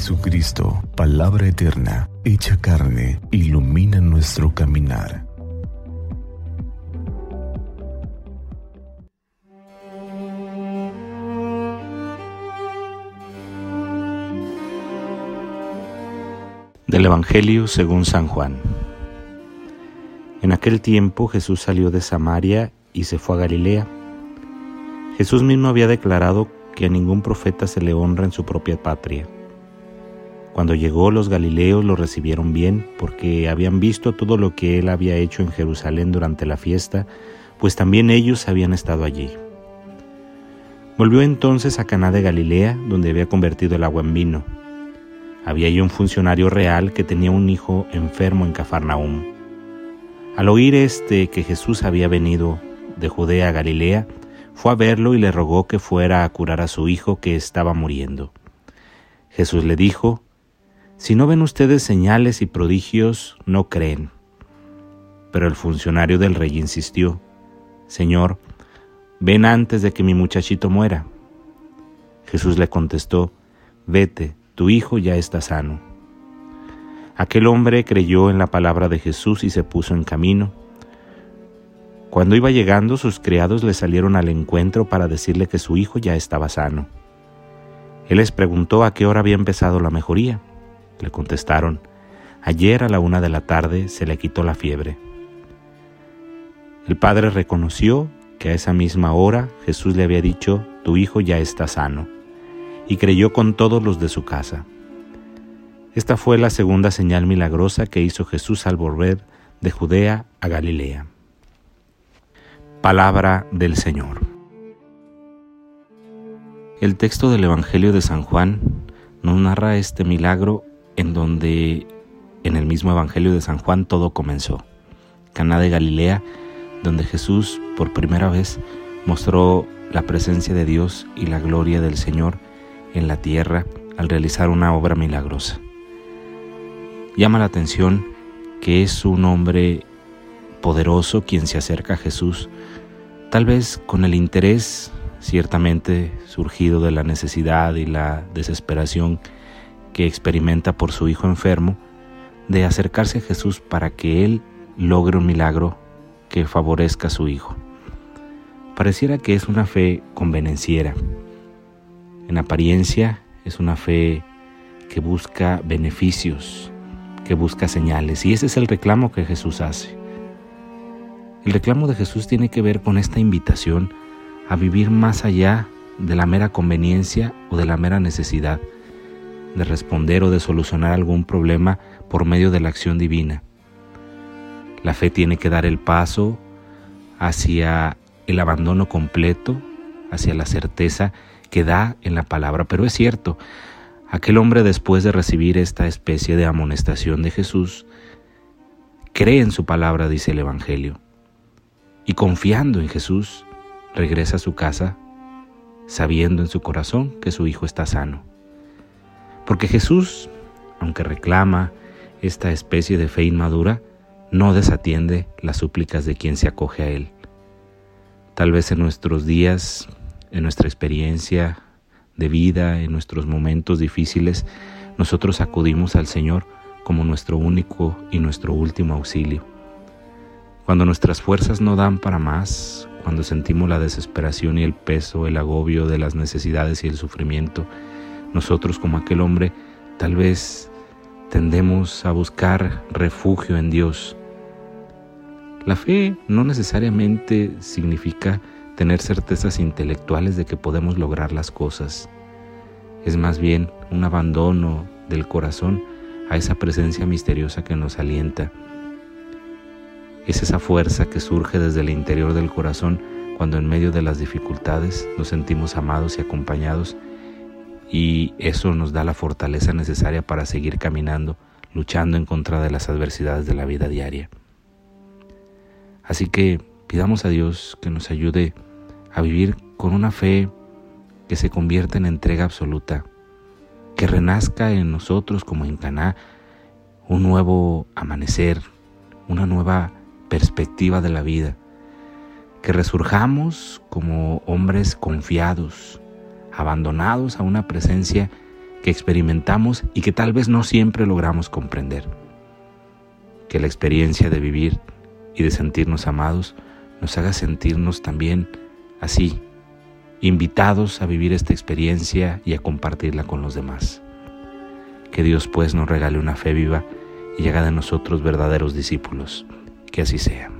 Jesucristo, palabra eterna, hecha carne, ilumina nuestro caminar. Del Evangelio según San Juan. En aquel tiempo Jesús salió de Samaria y se fue a Galilea. Jesús mismo había declarado que a ningún profeta se le honra en su propia patria. Cuando llegó los galileos lo recibieron bien porque habían visto todo lo que él había hecho en Jerusalén durante la fiesta, pues también ellos habían estado allí. Volvió entonces a Caná de Galilea, donde había convertido el agua en vino. Había allí un funcionario real que tenía un hijo enfermo en Cafarnaúm. Al oír este que Jesús había venido de Judea a Galilea, fue a verlo y le rogó que fuera a curar a su hijo que estaba muriendo. Jesús le dijo, Si no ven ustedes señales y prodigios, no creen. Pero el funcionario del rey insistió, Señor, ven antes de que mi muchachito muera. Jesús le contestó, Vete, tu hijo ya está sano. Aquel hombre creyó en la palabra de Jesús y se puso en camino. Cuando iba llegando, sus criados le salieron al encuentro para decirle que su hijo ya estaba sano. Él les preguntó a qué hora había empezado la mejoría. Le contestaron, ayer a la una de la tarde se le quitó la fiebre. El padre reconoció que a esa misma hora Jesús le había dicho, tu hijo ya está sano y creyó con todos los de su casa. Esta fue la segunda señal milagrosa que hizo Jesús al volver de Judea a Galilea. Palabra del Señor. El texto del Evangelio de San Juan nos narra este milagro en donde en el mismo Evangelio de San Juan todo comenzó. Caná de Galilea, donde Jesús por primera vez mostró la presencia de Dios y la gloria del Señor en la tierra al realizar una obra milagrosa. Llama la atención que es un hombre poderoso quien se acerca a Jesús, tal vez con el interés ciertamente surgido de la necesidad y la desesperación experimenta por su hijo enfermo, de acercarse a Jesús para que él logre un milagro que favorezca a su hijo. Pareciera que es una fe convenenciera, en apariencia es una fe que busca beneficios, que busca señales. Y ese es el reclamo que Jesús hace. El reclamo de Jesús tiene que ver con esta invitación a vivir más allá de la mera conveniencia o de la mera necesidad de responder o de solucionar algún problema por medio de la acción divina. La fe tiene que dar el paso hacia el abandono completo, hacia la certeza que da en la palabra. Pero es cierto, aquel hombre después de recibir esta especie de amonestación de Jesús, cree en su palabra, dice el Evangelio, y confiando en Jesús, regresa a su casa sabiendo en su corazón que su hijo está sano. Porque Jesús, aunque reclama esta especie de fe inmadura, no desatiende las súplicas de quien se acoge a Él. Tal vez en nuestros días en nuestra experiencia de vida, en nuestros momentos difíciles, nosotros acudimos al Señor como nuestro único y nuestro último auxilio. Cuando nuestras fuerzas no dan para más, cuando sentimos la desesperación y el peso, el agobio de las necesidades y el sufrimiento, nosotros como aquel hombre tal vez tendemos a buscar refugio en Dios. La fe no necesariamente significa tener certezas intelectuales de que podemos lograr las cosas. Es más bien un abandono del corazón a esa presencia misteriosa que nos alienta. Es esa fuerza que surge desde el interior del corazón cuando en medio de las dificultades nos sentimos amados y acompañados y eso nos da la fortaleza necesaria para seguir caminando, luchando en contra de las adversidades de la vida diaria. Así que pidamos a Dios que nos ayude a vivir con una fe que se convierta en entrega absoluta, que renazca en nosotros como en Caná un nuevo amanecer, una nueva perspectiva de la vida, que resurjamos como hombres confiados, abandonados a una presencia que experimentamos y que tal vez no siempre logramos comprender. Que la experiencia de vivir y de sentirnos amados nos haga sentirnos también así, invitados a vivir esta experiencia y a compartirla con los demás. Que Dios pues nos regale una fe viva y haga de nosotros verdaderos discípulos. Que así sea.